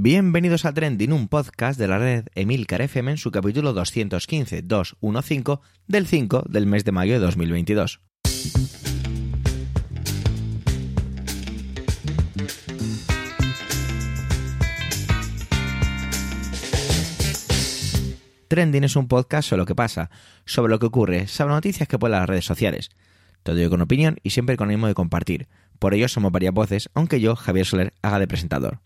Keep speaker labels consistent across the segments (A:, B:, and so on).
A: Bienvenidos a Trending, un podcast de la red Emilcar FM en su capítulo 215-215 del 5 del mes de mayo de 2022. Trending es un podcast sobre lo que pasa, sobre lo que ocurre, sobre noticias que pueden las redes sociales. Todo ello con opinión y siempre con ánimo de compartir. Por ello somos varias voces, aunque yo, Javier Soler, haga de presentador.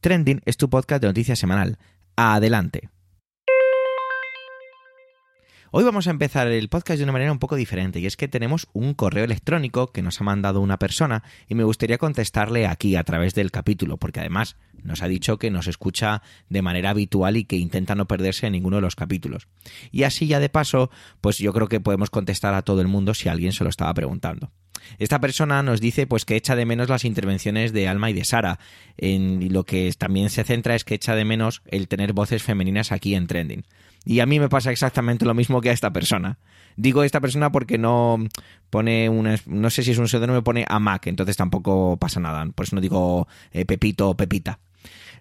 A: Trending es tu podcast de noticias semanal. Adelante. Hoy vamos a empezar el podcast de una manera un poco diferente y es que tenemos un correo electrónico que nos ha mandado una persona y me gustaría contestarle aquí a través del capítulo porque además nos ha dicho que nos escucha de manera habitual y que intenta no perderse en ninguno de los capítulos. Y así ya de paso, pues yo creo que podemos contestar a todo el mundo si alguien se lo estaba preguntando. Esta persona nos dice pues que echa de menos las intervenciones de Alma y de Sara. En lo que también se centra es que echa de menos el tener voces femeninas aquí en Trending. Y a mí me pasa exactamente lo mismo que a esta persona. Digo esta persona porque no pone un... no sé si es un me pone a Mac, entonces tampoco pasa nada. Por eso no digo eh, Pepito o Pepita.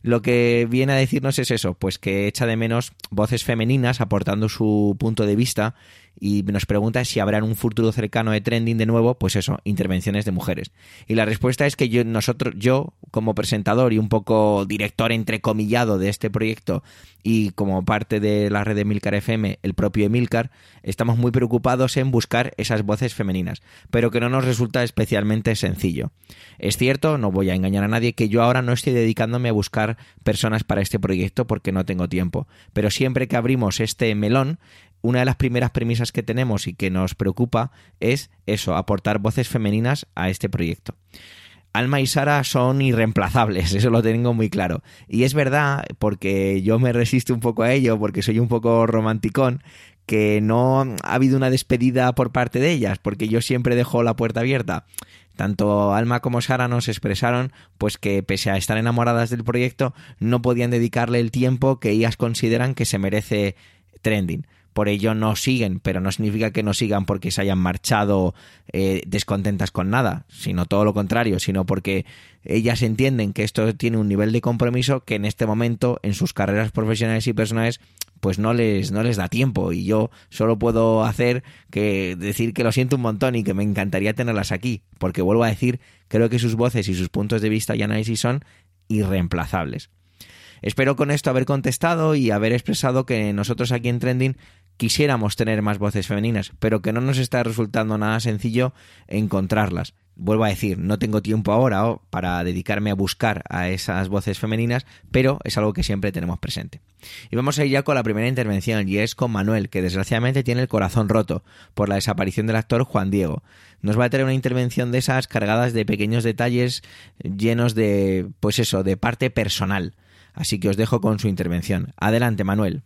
A: Lo que viene a decirnos es eso, pues que echa de menos voces femeninas aportando su punto de vista y nos pregunta si habrá en un futuro cercano de trending de nuevo, pues eso, intervenciones de mujeres. Y la respuesta es que yo, nosotros, yo como presentador y un poco director entrecomillado de este proyecto y como parte de la red de Emilcar FM, el propio Emilcar, estamos muy preocupados en buscar esas voces femeninas, pero que no nos resulta especialmente sencillo. Es cierto, no voy a engañar a nadie, que yo ahora no estoy dedicándome a buscar personas para este proyecto porque no tengo tiempo, pero siempre que abrimos este melón, una de las primeras premisas que tenemos y que nos preocupa es eso, aportar voces femeninas a este proyecto. Alma y Sara son irreemplazables, eso lo tengo muy claro. Y es verdad, porque yo me resisto un poco a ello, porque soy un poco romanticón, que no ha habido una despedida por parte de ellas, porque yo siempre dejo la puerta abierta. Tanto Alma como Sara nos expresaron pues que pese a estar enamoradas del proyecto no podían dedicarle el tiempo que ellas consideran que se merece trending por ello no siguen, pero no significa que no sigan porque se hayan marchado eh, descontentas con nada, sino todo lo contrario, sino porque ellas entienden que esto tiene un nivel de compromiso que en este momento en sus carreras profesionales y personales pues no les, no les da tiempo y yo solo puedo hacer que decir que lo siento un montón y que me encantaría tenerlas aquí, porque vuelvo a decir, creo que sus voces y sus puntos de vista y análisis son irreemplazables. Espero con esto haber contestado y haber expresado que nosotros aquí en Trending quisiéramos tener más voces femeninas, pero que no nos está resultando nada sencillo encontrarlas. Vuelvo a decir, no tengo tiempo ahora para dedicarme a buscar a esas voces femeninas, pero es algo que siempre tenemos presente. Y vamos a ir ya con la primera intervención, y es con Manuel, que desgraciadamente tiene el corazón roto por la desaparición del actor Juan Diego. Nos va a tener una intervención de esas cargadas de pequeños detalles llenos de, pues eso, de parte personal. Así que os dejo con su intervención. Adelante, Manuel.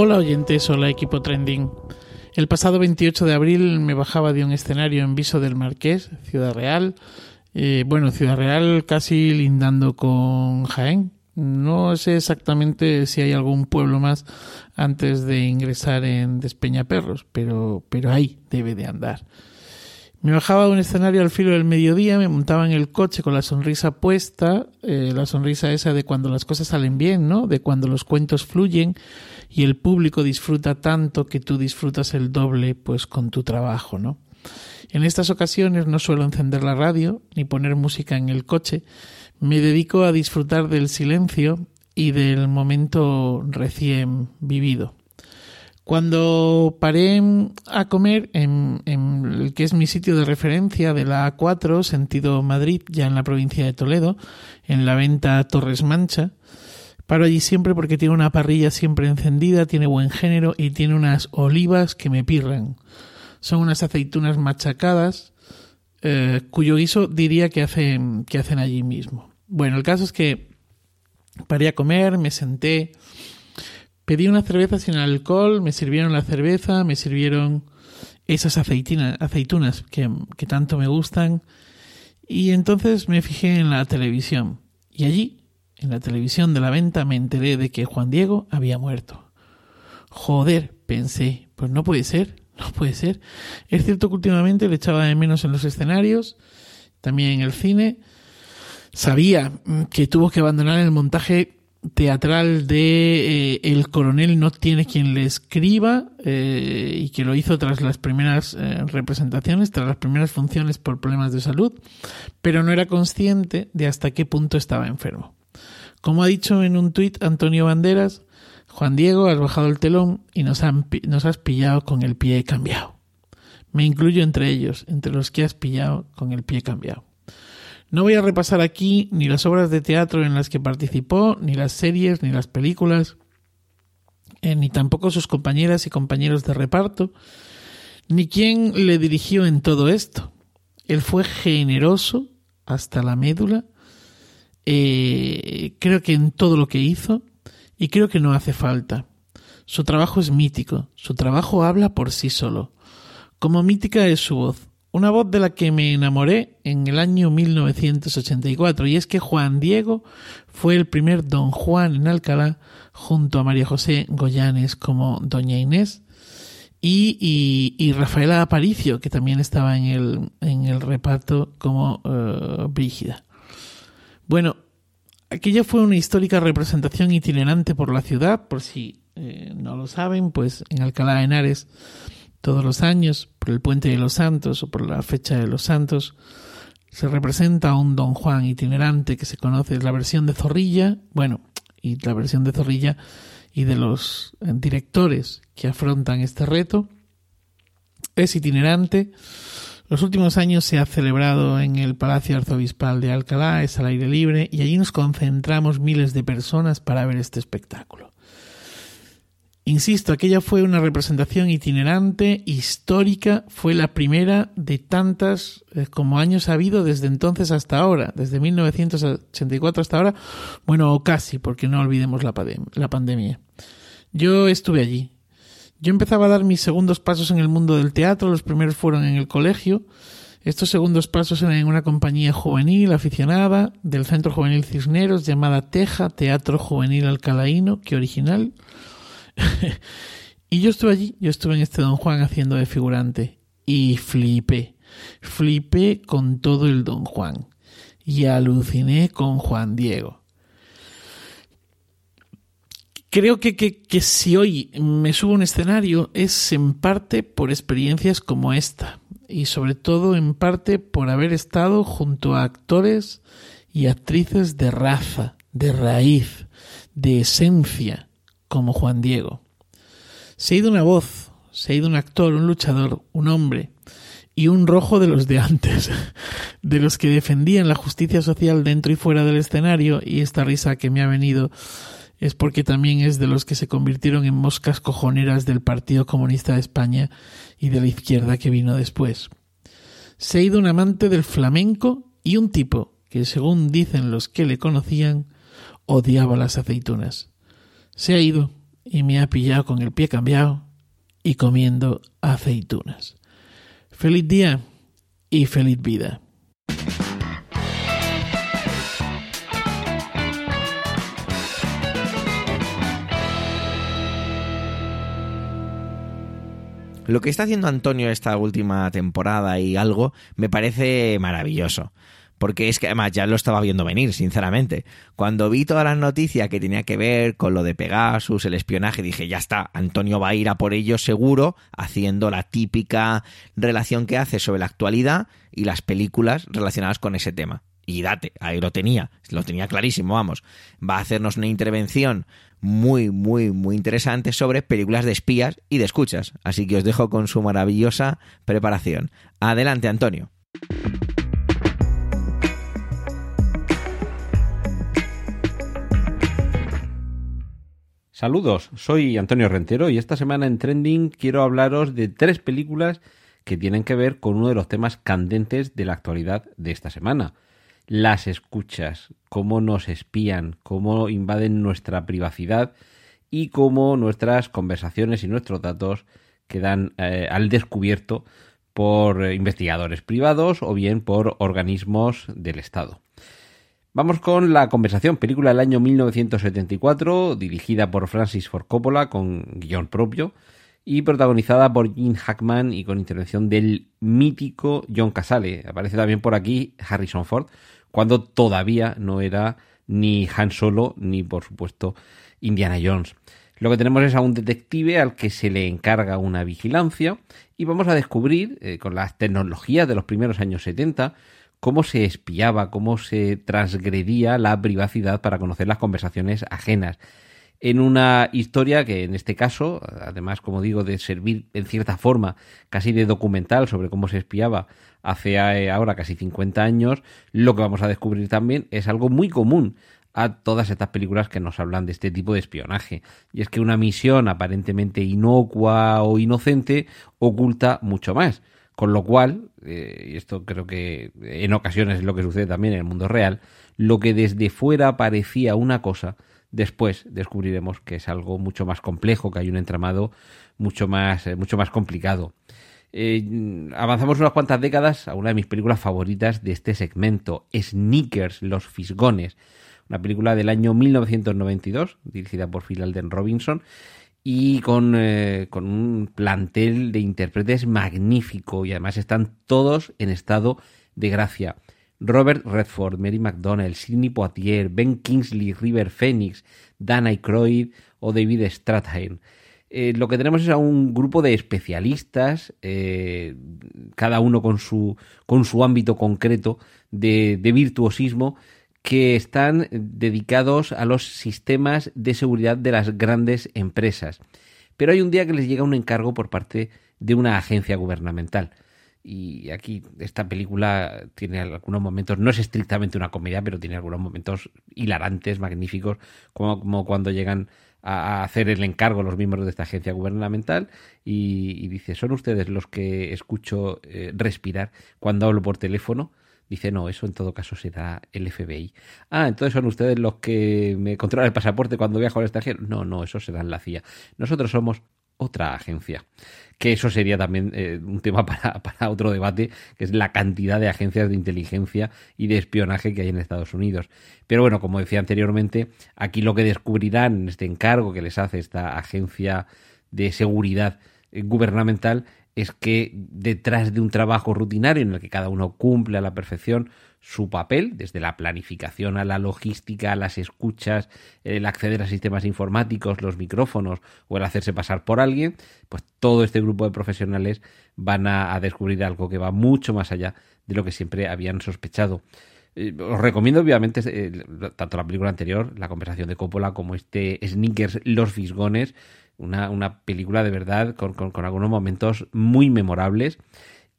B: Hola oyentes, hola equipo trending. El pasado 28 de abril me bajaba de un escenario en Viso del Marqués, Ciudad Real. Eh, bueno, Ciudad Real casi lindando con Jaén, no sé exactamente si hay algún pueblo más antes de ingresar en Despeñaperros, pero, pero ahí debe de andar. Me bajaba de un escenario al filo del mediodía, me montaba en el coche con la sonrisa puesta, eh, la sonrisa esa de cuando las cosas salen bien, ¿no? De cuando los cuentos fluyen y el público disfruta tanto que tú disfrutas el doble, pues con tu trabajo, ¿no? En estas ocasiones no suelo encender la radio ni poner música en el coche, me dedico a disfrutar del silencio y del momento recién vivido. Cuando paré a comer en, el que es mi sitio de referencia de la A4, sentido Madrid, ya en la provincia de Toledo, en la venta Torres Mancha, paro allí siempre porque tiene una parrilla siempre encendida, tiene buen género y tiene unas olivas que me pirran. Son unas aceitunas machacadas, eh, cuyo guiso diría que hacen, que hacen allí mismo. Bueno, el caso es que paré a comer, me senté, pedí una cerveza sin alcohol, me sirvieron la cerveza, me sirvieron esas aceitunas que, que tanto me gustan y entonces me fijé en la televisión y allí, en la televisión de la venta, me enteré de que Juan Diego había muerto. Joder, pensé, pues no puede ser, no puede ser. Es cierto que últimamente le echaba de menos en los escenarios, también en el cine. Sabía mm, que tuvo que abandonar el montaje teatral de eh, El coronel no tiene quien le escriba eh, y que lo hizo tras las primeras eh, representaciones, tras las primeras funciones por problemas de salud, pero no era consciente de hasta qué punto estaba enfermo. Como ha dicho en un tuit Antonio Banderas, Juan Diego, has bajado el telón y nos, nos has pillado con el pie cambiado. Me incluyo entre ellos, entre los que has pillado con el pie cambiado. No voy a repasar aquí ni las obras de teatro en las que participó, ni las series, ni las películas, eh, ni tampoco sus compañeras y compañeros de reparto, ni quién le dirigió en todo esto. Él fue generoso hasta la médula, eh, creo que en todo lo que hizo, y creo que no hace falta. Su trabajo es mítico, su trabajo habla por sí solo. Como mítica es su voz, una voz de la que me enamoré en el año 1984 y es que Juan Diego fue el primer don Juan en Alcalá junto a María José Goyanes como doña Inés y, Rafaela Aparicio que también estaba en el, en el reparto como eh, Brígida. Bueno, aquella fue una histórica representación itinerante por la ciudad, por si eh, no lo saben, pues en Alcalá de Henares todos los años, por el Puente de los Santos o por la fecha de los Santos, se representa a un Don Juan itinerante que se conoce, la versión de Zorrilla, bueno, y la versión de Zorrilla y de los eh, directores que afrontan este reto. Es itinerante. Los últimos años se ha celebrado en el Palacio Arzobispal de Alcalá, es al aire libre, y allí nos concentramos miles de personas para ver este espectáculo. Insisto, aquella fue una representación itinerante, histórica, fue la primera de tantas eh, como años ha habido desde entonces hasta ahora, desde 1984 hasta ahora, bueno, o casi, porque no olvidemos la, la pandemia. Yo estuve allí. Yo empezaba a dar mis segundos pasos en el mundo del teatro, los primeros fueron en el colegio, estos segundos pasos eran en una compañía juvenil aficionada del Centro Juvenil Cisneros llamada Teja Teatro Juvenil Alcalaíno, que original y yo estuve allí, yo estuve en este Don Juan haciendo de figurante y flipé, flipé con todo el Don Juan y aluciné con Juan Diego. Creo que, que, que si hoy me subo a un escenario es en parte por experiencias como esta y sobre todo en parte por haber estado junto a actores y actrices de raza, de raíz, de esencia, como Juan Diego. Se ha ido una voz, se ha ido un actor, un luchador, un hombre y un rojo de los de antes, de los que defendían la justicia social dentro y fuera del escenario y esta risa que me ha venido es porque también es de los que se convirtieron en moscas cojoneras del Partido Comunista de España y de la izquierda que vino después. Se ha ido un amante del flamenco y un tipo que, según dicen los que le conocían, odiaba las aceitunas. Se ha ido y me ha pillado con el pie cambiado y comiendo aceitunas. Feliz día y feliz vida.
A: Lo que está haciendo Antonio esta última temporada y algo me parece maravilloso porque es que además ya lo estaba viendo venir, sinceramente. Cuando vi todas las noticias que tenía que ver con lo de Pegasus, el espionaje, dije, ya está, Antonio va a ir a por ello seguro, haciendo la típica relación que hace sobre la actualidad y las películas relacionadas con ese tema. Y date, ahí lo tenía, lo tenía clarísimo, vamos. Va a hacernos una intervención muy, muy, muy interesante sobre películas de espías y de escuchas. Así que os dejo con su maravillosa preparación. Adelante, Antonio.
C: Saludos, soy Antonio Rentero y esta semana en Trending quiero hablaros de tres películas que tienen que ver con uno de los temas candentes de la actualidad de esta semana. Las escuchas, cómo nos espían, cómo invaden nuestra privacidad y cómo nuestras conversaciones y nuestros datos quedan eh, al descubierto por investigadores privados o bien por organismos del Estado. Vamos con La conversación, película del año 1974, dirigida por Francis Ford Coppola con guion propio y protagonizada por Gene Hackman y con intervención del mítico John Casale. Aparece también por aquí Harrison Ford, cuando todavía no era ni Han Solo ni, por supuesto, Indiana Jones. Lo que tenemos es a un detective al que se le encarga una vigilancia y vamos a descubrir, eh, con las tecnologías de los primeros años 70, cómo se espiaba, cómo se transgredía la privacidad para conocer las conversaciones ajenas. En una historia que en este caso, además, como digo, de servir en cierta forma casi de documental sobre cómo se espiaba hace eh, ahora casi 50 años, lo que vamos a descubrir también es algo muy común a todas estas películas que nos hablan de este tipo de espionaje. Y es que una misión aparentemente inocua o inocente oculta mucho más. Con lo cual, eh, y esto creo que en ocasiones es lo que sucede también en el mundo real, lo que desde fuera parecía una cosa, después descubriremos que es algo mucho más complejo, que hay un entramado mucho más, eh, mucho más complicado. Eh, avanzamos unas cuantas décadas a una de mis películas favoritas de este segmento, Sneakers, Los Fisgones, una película del año 1992, dirigida por Phil Alden Robinson, y con, eh, con, un plantel de intérpretes magnífico y además están todos en estado de gracia. Robert Redford, Mary McDonnell, Sidney Poitier, Ben Kingsley, River Phoenix, Dan Aykroyd o David Strathairn. Eh, lo que tenemos es a un grupo de especialistas, eh, cada uno con su, con su ámbito concreto de, de virtuosismo, que están dedicados a los sistemas de seguridad de las grandes empresas. Pero hay un día que les llega un encargo por parte de una agencia gubernamental. Y aquí esta película tiene algunos momentos, no es estrictamente una comedia, pero tiene algunos momentos hilarantes, magníficos, como, cuando llegan a, hacer el encargo los miembros de esta agencia gubernamental y, dice, son ustedes los que escucho eh, respirar cuando hablo por teléfono. Dice, no, eso en todo caso será el FBI. Ah, entonces son ustedes los que me controlan el pasaporte cuando viajo al extranjero. No, no, eso será la CIA. Nosotros somos otra agencia. Que eso sería también eh, un tema para, para, otro debate, que es la cantidad de agencias de inteligencia y de espionaje que hay en Estados Unidos. Pero bueno, como decía anteriormente, aquí lo que descubrirán en este encargo que les hace esta agencia de seguridad eh, gubernamental es que detrás de un trabajo rutinario en el que cada uno cumple a la perfección su papel, desde la planificación a la logística, a las escuchas, el acceder a sistemas informáticos, los micrófonos o el hacerse pasar por alguien, pues todo este grupo de profesionales van a, descubrir algo que va mucho más allá de lo que siempre habían sospechado. Eh, os recomiendo, obviamente, eh, tanto la película anterior, la conversación de Coppola, como este Sneakers Los Fisgones, una, una película de verdad con, con, algunos momentos muy memorables.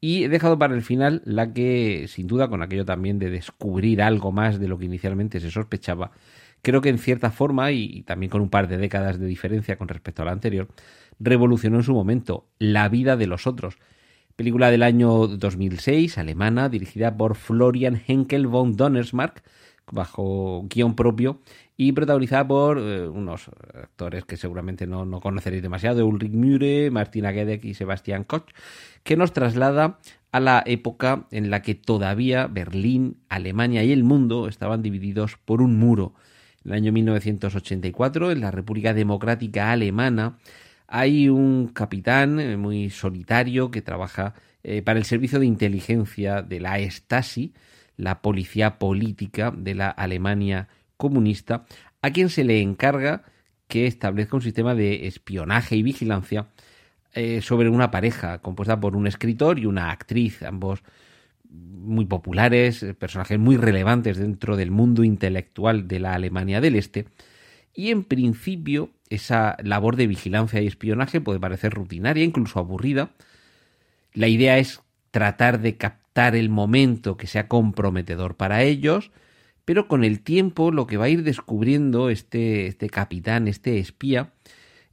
C: Y he dejado para el final la que, sin duda, con aquello también de descubrir algo más de lo que inicialmente se sospechaba, creo que en cierta forma, y también con un par de décadas de diferencia con respecto a la anterior, revolucionó en su momento La vida de los otros. Película del año 2006, alemana, dirigida por Florian Henkel von Donnersmarck, bajo guion propio y protagonizada por eh, unos actores que seguramente no, no, conoceréis demasiado, Ulrich Mühre, Martina Gedeck y Sebastian Koch, que nos traslada a la época en la que todavía Berlín, Alemania y el mundo estaban divididos por un muro. En el año 1984, en la República Democrática Alemana, hay un capitán eh, muy solitario que trabaja eh, para el servicio de inteligencia de la Stasi, la policía política de la Alemania comunista, a quien se le encarga que establezca un sistema de espionaje y vigilancia eh, sobre una pareja compuesta por un escritor y una actriz, ambos muy populares, personajes muy relevantes dentro del mundo intelectual de la Alemania del Este. Y en principio esa labor de vigilancia y espionaje puede parecer rutinaria, incluso aburrida. La idea es tratar de el momento que sea comprometedor para ellos, pero con el tiempo lo que va a ir descubriendo este, este capitán, este espía,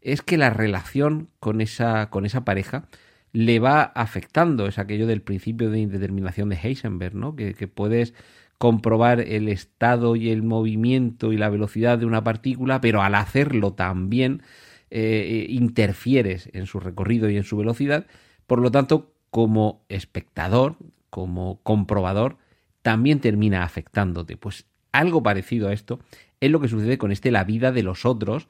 C: es que la relación con esa, con esa pareja le va afectando. Es aquello del principio de indeterminación de Heisenberg, ¿no? Que, puedes comprobar el estado y el movimiento y la velocidad de una partícula, pero al hacerlo también eh, interfieres en su recorrido y en su velocidad. Por lo tanto, como espectador, como comprobador, también termina afectándote. Pues algo parecido a esto es lo que sucede con este La vida de los otros,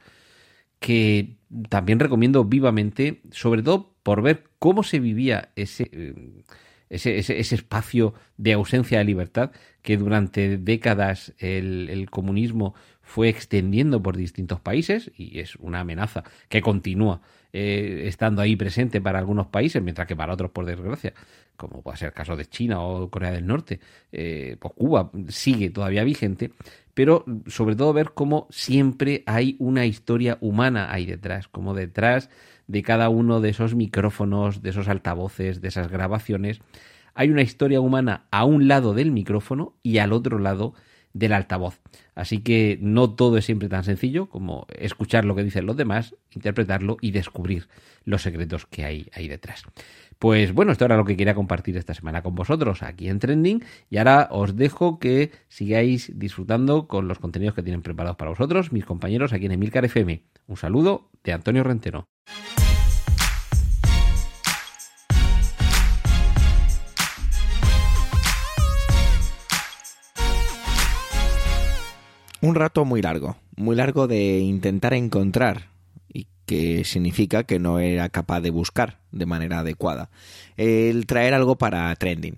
C: que también recomiendo vivamente, sobre todo por ver cómo se vivía ese, eh, ese, ese, espacio de ausencia de libertad que durante décadas el, el, comunismo fue extendiendo por distintos países y es una amenaza que continúa eh, estando ahí presente para algunos países, mientras que para otros, por desgracia, como puede ser el caso de China o Corea del Norte, eh, pues Cuba sigue todavía vigente, pero sobre todo ver cómo siempre hay una historia humana ahí detrás, como detrás de cada uno de esos micrófonos, de esos altavoces, de esas grabaciones, hay una historia humana a un lado del micrófono y al otro lado del altavoz. Así que no todo es siempre tan sencillo como escuchar lo que dicen los demás, interpretarlo y descubrir los secretos que hay ahí detrás. Pues bueno, esto era lo que quería compartir esta semana con vosotros aquí en Trending y ahora os dejo que sigáis disfrutando con los contenidos que tienen preparados para vosotros mis compañeros aquí en Emilcar FM. Un saludo de Antonio Rentero.
A: Un rato muy largo, muy largo de intentar encontrar y que significa que no era capaz de buscar de manera adecuada el traer algo para trending.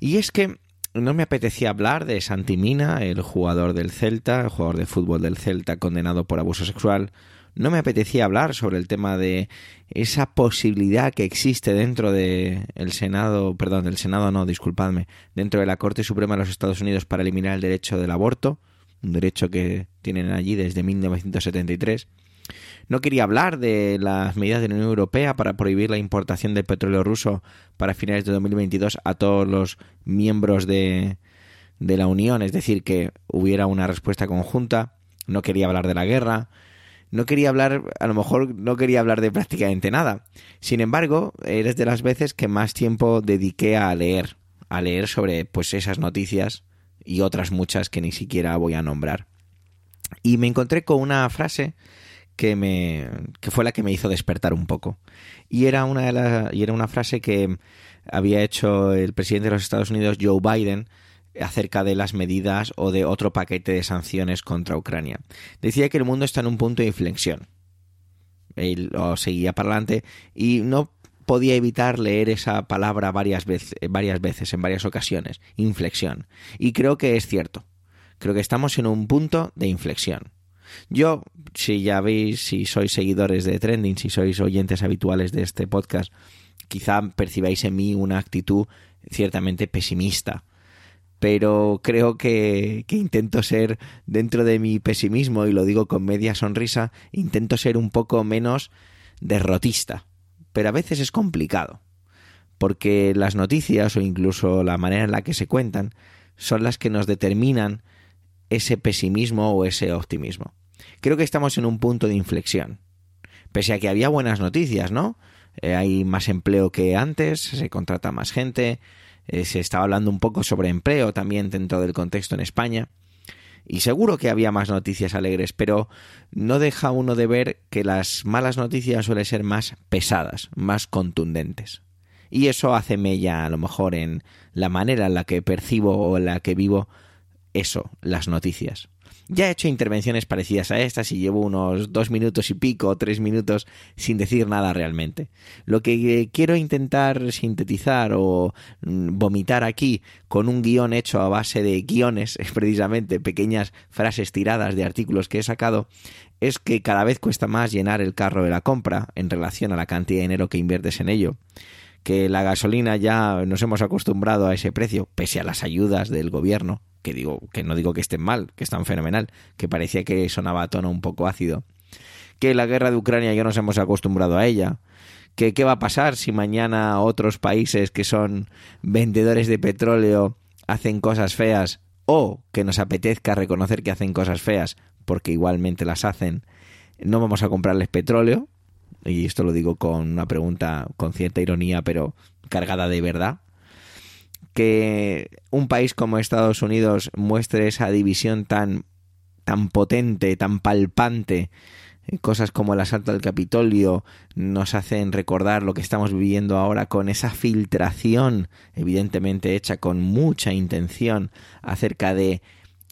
A: Y es que no me apetecía hablar de Santimina, el jugador del Celta, el jugador de fútbol del Celta condenado por abuso sexual. No me apetecía hablar sobre el tema de esa posibilidad que existe dentro del el Senado, perdón, del Senado no, disculpadme, dentro de la Corte Suprema de los Estados Unidos para eliminar el derecho del aborto un derecho que tienen allí desde 1973. No quería hablar de las medidas de la Unión Europea para prohibir la importación de petróleo ruso para finales de 2022 a todos los miembros de, de la Unión, es decir, que hubiera una respuesta conjunta. No quería hablar de la guerra. No quería hablar, a lo mejor no quería hablar de prácticamente nada. Sin embargo, eres de las veces que más tiempo dediqué a leer, a leer sobre pues esas noticias y otras muchas que ni siquiera voy a nombrar. Y me encontré con una frase que me que fue la que me hizo despertar un poco. Y era una de y era una frase que había hecho el presidente de los Estados Unidos Joe Biden acerca de las medidas o de otro paquete de sanciones contra Ucrania. Decía que el mundo está en un punto de inflexión. Él lo seguía para adelante y no podía evitar leer esa palabra varias veces, varias veces, en varias ocasiones, inflexión. Y creo que es cierto. Creo que estamos en un punto de inflexión. Yo, si ya veis, si sois seguidores de Trending, si sois oyentes habituales de este podcast, quizá percibáis en mí una actitud ciertamente pesimista. Pero creo que, que intento ser, dentro de mi pesimismo, y lo digo con media sonrisa, intento ser un poco menos derrotista pero a veces es complicado, porque las noticias o incluso la manera en la que se cuentan son las que nos determinan ese pesimismo o ese optimismo. Creo que estamos en un punto de inflexión. Pese a que había buenas noticias, ¿no? Eh, hay más empleo que antes, se contrata más gente, eh, se estaba hablando un poco sobre empleo también dentro del contexto en España. Y seguro que había más noticias alegres, pero no deja uno de ver que las malas noticias suelen ser más pesadas, más contundentes. Y eso hace mella a lo mejor en la manera en la que percibo o en la que vivo eso, las noticias. Ya he hecho intervenciones parecidas a estas y llevo unos dos minutos y pico, tres minutos sin decir nada realmente. Lo que quiero intentar sintetizar o mm, vomitar aquí con un guion hecho a base de guiones, precisamente pequeñas frases tiradas de artículos que he sacado, es que cada vez cuesta más llenar el carro de la compra en relación a la cantidad de dinero que inviertes en ello que la gasolina ya nos hemos acostumbrado a ese precio, pese a las ayudas del gobierno, que digo, que no digo que estén mal, que están fenomenal, que parecía que sonaba a tono un poco ácido, que la guerra de Ucrania ya nos hemos acostumbrado a ella, que qué va a pasar si mañana otros países que son vendedores de petróleo hacen cosas feas o que nos apetezca reconocer que hacen cosas feas porque igualmente las hacen, no vamos a comprarles petróleo, y esto lo digo con una pregunta con cierta ironía pero cargada de verdad, que un país como Estados Unidos muestre esa división tan, tan potente, tan palpante, eh, cosas como el asalto al Capitolio nos hacen recordar lo que estamos viviendo ahora con esa filtración, evidentemente hecha con mucha intención, acerca de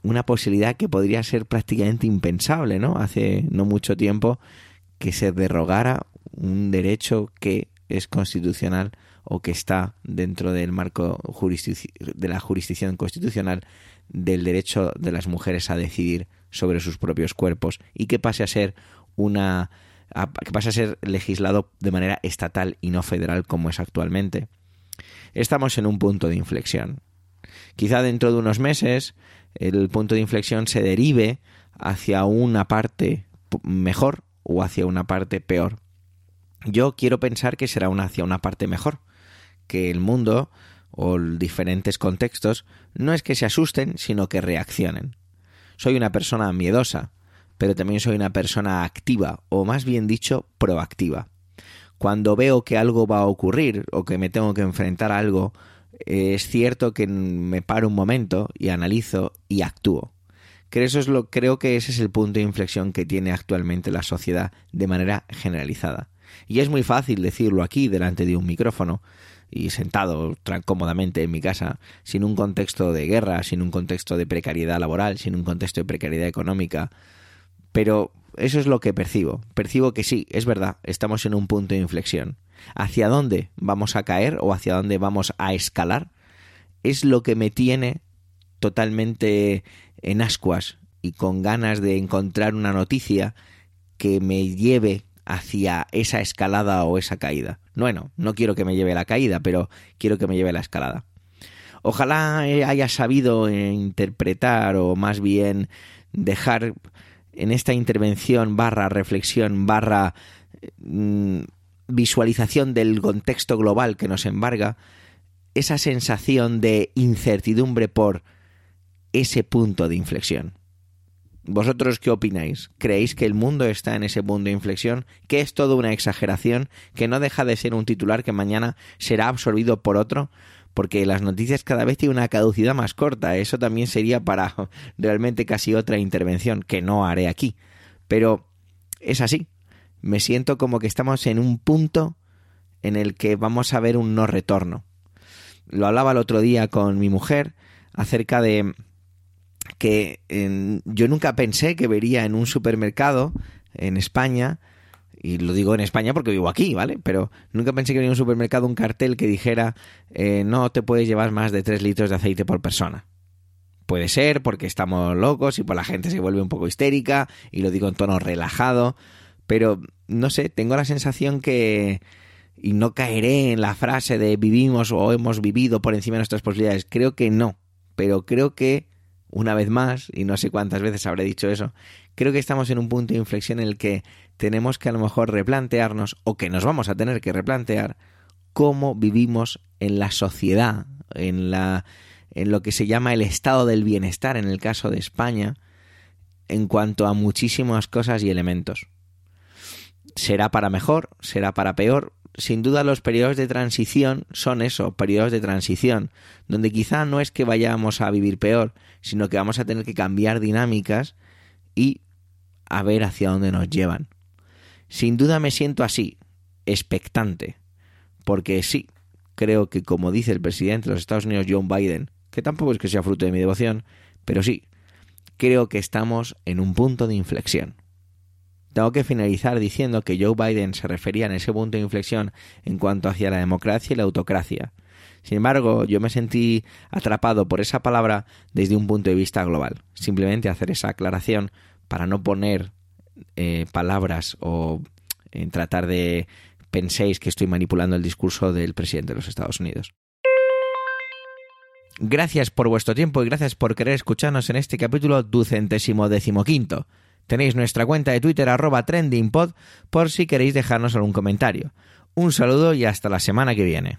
A: una posibilidad que podría ser prácticamente impensable, ¿no? Hace no mucho tiempo que se derogara un derecho que es constitucional o que está dentro del marco de la jurisdicción constitucional del derecho de las mujeres a decidir sobre sus propios cuerpos y que pase a ser una que pase a ser legislado de manera estatal y no federal como es actualmente. Estamos en un punto de inflexión. Quizá dentro de unos meses el punto de inflexión se derive hacia una parte mejor o hacia una parte peor. Yo quiero pensar que será una hacia una parte mejor, que el mundo o diferentes contextos no es que se asusten, sino que reaccionen. Soy una persona miedosa, pero también soy una persona activa, o más bien dicho, proactiva. Cuando veo que algo va a ocurrir o que me tengo que enfrentar a algo, es cierto que me paro un momento y analizo y actúo. Creo, creo que ese es el punto de inflexión que tiene actualmente la sociedad de manera generalizada. Y es muy fácil decirlo aquí delante de un micrófono y sentado cómodamente en mi casa, sin un contexto de guerra, sin un contexto de precariedad laboral, sin un contexto de precariedad económica. Pero eso es lo que percibo. Percibo que sí, es verdad, estamos en un punto de inflexión. ¿Hacia dónde vamos a caer o hacia dónde vamos a escalar? Es lo que me tiene totalmente en ascuas y con ganas de encontrar una noticia que me lleve hacia esa escalada o esa caída. Bueno, no quiero que me lleve la caída, pero quiero que me lleve la escalada. Ojalá haya sabido interpretar o más bien dejar en esta intervención barra reflexión barra mm, visualización del contexto global que nos embarga, esa sensación de incertidumbre por ese punto de inflexión. ¿Vosotros qué opináis? ¿Creéis que el mundo está en ese punto de inflexión? ¿Que es todo una exageración? ¿Que no deja de ser un titular que mañana será absorbido por otro? Porque las noticias cada vez tienen una caducidad más corta. Eso también sería para realmente casi otra intervención, que no haré aquí. Pero es así me siento como que estamos en un punto en el que vamos a ver un no retorno. Lo hablaba el otro día con mi mujer acerca de que yo nunca pensé que vería en un supermercado en España, y lo digo en España porque vivo aquí, ¿vale? Pero nunca pensé que vería en un supermercado un cartel que dijera eh, no te puedes llevar más de 3 litros de aceite por persona. Puede ser porque estamos locos y por la gente se vuelve un poco histérica, y lo digo en tono relajado, pero no sé, tengo la sensación que y no caeré en la frase de vivimos o hemos vivido por encima de nuestras posibilidades. Creo que no, pero creo que una vez más, y no sé cuántas veces habré dicho eso, creo que estamos en un punto de inflexión en el que tenemos que a lo mejor replantearnos, o que nos vamos a tener que replantear, cómo vivimos en la sociedad, en la en lo que se llama el estado del bienestar en el caso de España, en cuanto a muchísimas cosas y elementos será para mejor, será para peor. Sin duda los periodos de transición son eso, periodos de transición, donde quizá no es que vayamos a vivir peor, sino que vamos a tener que cambiar dinámicas y a ver hacia dónde nos llevan. Sin duda me siento así, expectante, porque sí, creo que como dice el presidente de los Estados Unidos, John Biden, que tampoco es que sea fruto de mi devoción, pero sí, creo que estamos en un punto de inflexión. Tengo que finalizar diciendo que Joe Biden se refería en ese punto de inflexión en cuanto hacia la democracia y la autocracia. Sin embargo, yo me sentí atrapado por esa palabra desde un punto de vista global. Simplemente hacer esa aclaración para no poner eh, palabras o en tratar de penséis que estoy manipulando el discurso del presidente de los Estados Unidos. Gracias por vuestro tiempo y gracias por querer escucharnos en este capítulo ducentésimo decimoquinto. Tenéis nuestra cuenta de Twitter arroba trendingpod por si queréis dejarnos algún comentario. Un saludo y hasta la semana que viene.